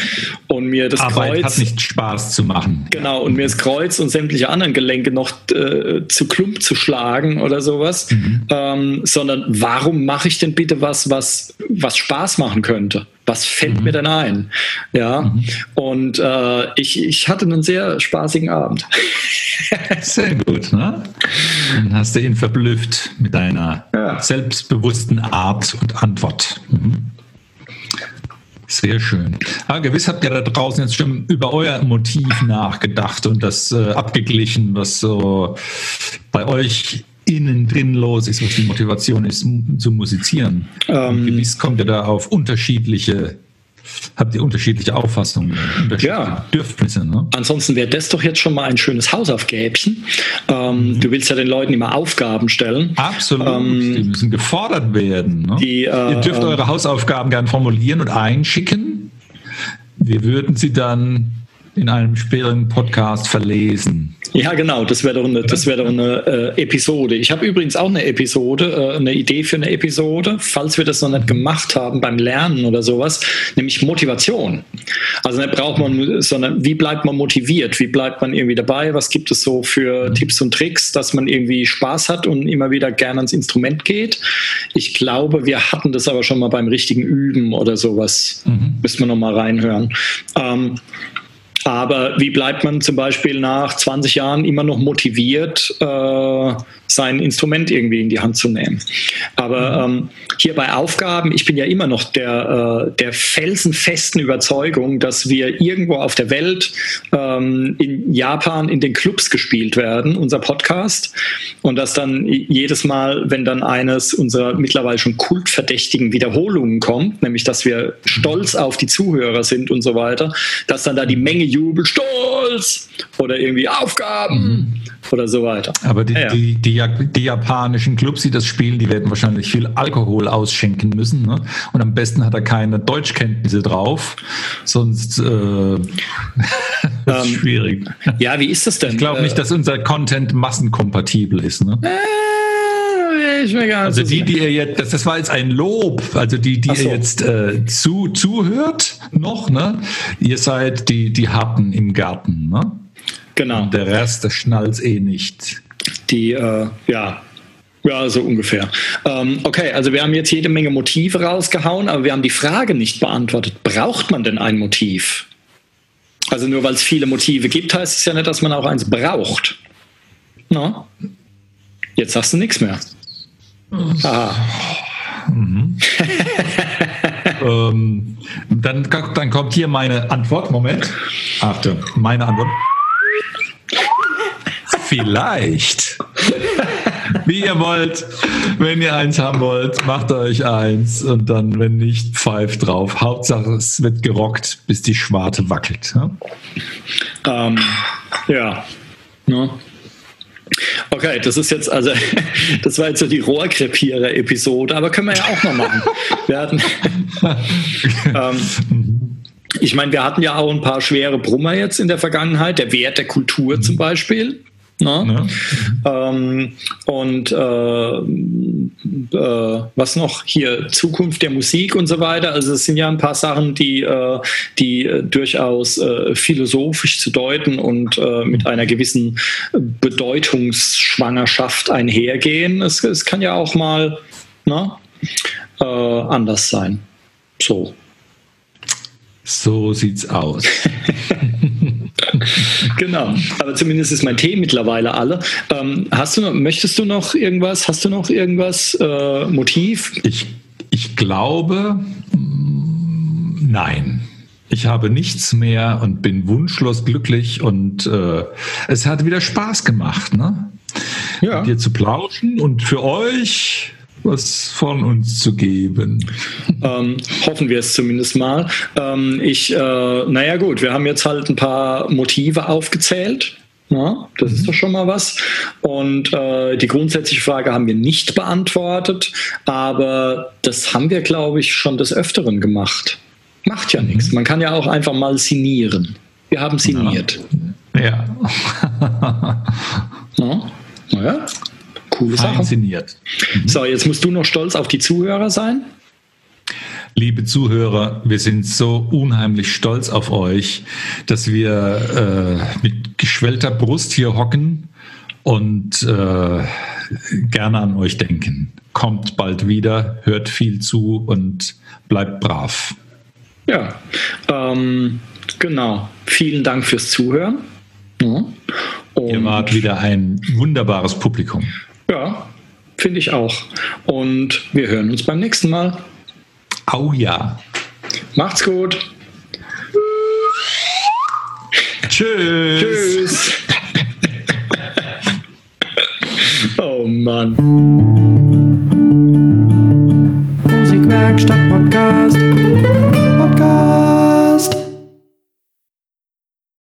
und mir das Arbeit Kreuz. hat nicht Spaß zu machen. Genau, und mir das Kreuz und sämtliche anderen Gelenke noch äh, zu Klump zu schlagen oder sowas, mhm. ähm, sondern warum mache ich denn bitte was, was, was Spaß machen könnte? Was fällt mhm. mir denn ein? Ja, mhm. und äh, ich, ich hatte einen sehr spaßigen Abend. Sehr gut, ne? Dann hast du ihn verblüfft mit deiner ja. selbstbewussten Art und Antwort. Mhm. Sehr schön. Ja, gewiss habt ihr da draußen jetzt schon über euer Motiv nachgedacht und das äh, abgeglichen, was so bei euch innen drin los ist, was die Motivation ist, zu musizieren. Ähm, gewiss kommt ihr da auf unterschiedliche habt ihr unterschiedliche Auffassungen, unterschiedliche ja. Bedürfnisse. Ne? Ansonsten wäre das doch jetzt schon mal ein schönes Hausaufgäbchen. Ähm, mhm. Du willst ja den Leuten immer Aufgaben stellen. Absolut, ähm, die müssen gefordert werden. Ne? Die, äh, ihr dürft äh, eure Hausaufgaben gerne formulieren und einschicken. Wir würden sie dann in einem späteren Podcast verlesen. Ja, genau, das wäre doch eine, das wär doch eine äh, Episode. Ich habe übrigens auch eine Episode, äh, eine Idee für eine Episode, falls wir das noch nicht gemacht haben beim Lernen oder sowas, nämlich Motivation. Also nicht braucht man, sondern wie bleibt man motiviert? Wie bleibt man irgendwie dabei? Was gibt es so für Tipps und Tricks, dass man irgendwie Spaß hat und immer wieder gerne ans Instrument geht? Ich glaube, wir hatten das aber schon mal beim richtigen Üben oder sowas. Mhm. Müssen wir noch mal reinhören. Ähm, aber wie bleibt man zum Beispiel nach 20 Jahren immer noch motiviert, äh, sein Instrument irgendwie in die Hand zu nehmen? Aber mhm. ähm, hier bei Aufgaben, ich bin ja immer noch der, äh, der felsenfesten Überzeugung, dass wir irgendwo auf der Welt ähm, in Japan in den Clubs gespielt werden, unser Podcast. Und dass dann jedes Mal, wenn dann eines unserer mittlerweile schon kultverdächtigen Wiederholungen kommt, nämlich dass wir stolz auf die Zuhörer sind und so weiter, dass dann da die Menge Jubel, Stolz oder irgendwie Aufgaben mhm. oder so weiter. Aber die, ja, Die, die, die, japanischen Clubs, die das spielen, die werden wahrscheinlich viel Alkohol ausschenken müssen. Ne? Und am besten hat er keine Deutschkenntnisse drauf, sonst äh, ist ähm, schwierig. Ja, wie ist das denn? Ich glaube nicht, dass unser Content massenkompatibel ist. Ne? Äh, also die, die ihr jetzt, das, das war jetzt ein Lob, also die, die so. ihr jetzt äh, zu, zuhört noch, ne? Ihr seid die, die Harten im Garten, ne? Genau. Und der Rest, der schnallt eh nicht. Die, äh, ja, ja, so ungefähr. Ähm, okay, also wir haben jetzt jede Menge Motive rausgehauen, aber wir haben die Frage nicht beantwortet. Braucht man denn ein Motiv? Also nur weil es viele Motive gibt, heißt es ja nicht, dass man auch eins braucht. No? Jetzt sagst du nichts mehr. Ah. Mhm. ähm, dann, dann kommt hier meine Antwort. Moment. Achtung, meine Antwort. Vielleicht. Wie ihr wollt. Wenn ihr eins haben wollt, macht euch eins. Und dann, wenn nicht, pfeift drauf. Hauptsache, es wird gerockt, bis die Schwarte wackelt. Ja. Ähm, ja. No. Okay, das ist jetzt, also, das war jetzt so die Rohrkrepierer-Episode, aber können wir ja auch mal machen. Wir hatten, ähm, ich meine, wir hatten ja auch ein paar schwere Brummer jetzt in der Vergangenheit, der Wert der Kultur zum Beispiel. Ne? Ne? Ähm, und äh, äh, was noch hier, Zukunft der Musik und so weiter. Also es sind ja ein paar Sachen, die, äh, die äh, durchaus äh, philosophisch zu deuten und äh, mit einer gewissen Bedeutungsschwangerschaft einhergehen. Es, es kann ja auch mal ne, anders sein. So. So sieht's aus. genau, aber zumindest ist mein Tee mittlerweile alle. Ähm, hast du noch, möchtest du noch irgendwas? Hast du noch irgendwas? Äh, Motiv? Ich, ich glaube, mm, nein. Ich habe nichts mehr und bin wunschlos glücklich und äh, es hat wieder Spaß gemacht, ne? Ja. Mit dir zu plauschen und für euch was von uns zu geben. Ähm, hoffen wir es zumindest mal. Ähm, ich, äh, naja gut, wir haben jetzt halt ein paar Motive aufgezählt. Ja, das ist mhm. doch schon mal was. Und äh, die grundsätzliche Frage haben wir nicht beantwortet, aber das haben wir, glaube ich, schon des Öfteren gemacht. Macht ja mhm. nichts. Man kann ja auch einfach mal signieren. Wir haben signiert. Ja. ja. Naja, Coole Sache. Inszeniert. Mhm. So, jetzt musst du noch stolz auf die Zuhörer sein. Liebe Zuhörer, wir sind so unheimlich stolz auf euch, dass wir äh, mit geschwellter Brust hier hocken und äh, gerne an euch denken. Kommt bald wieder, hört viel zu und bleibt brav. Ja, ähm, genau. Vielen Dank fürs Zuhören. Ja. Ihr wart wieder ein wunderbares Publikum. Ja, finde ich auch. Und wir hören uns beim nächsten Mal. Au ja. Macht's gut. Tschüss. Tschüss. oh Mann. Musikwerkstatt Podcast.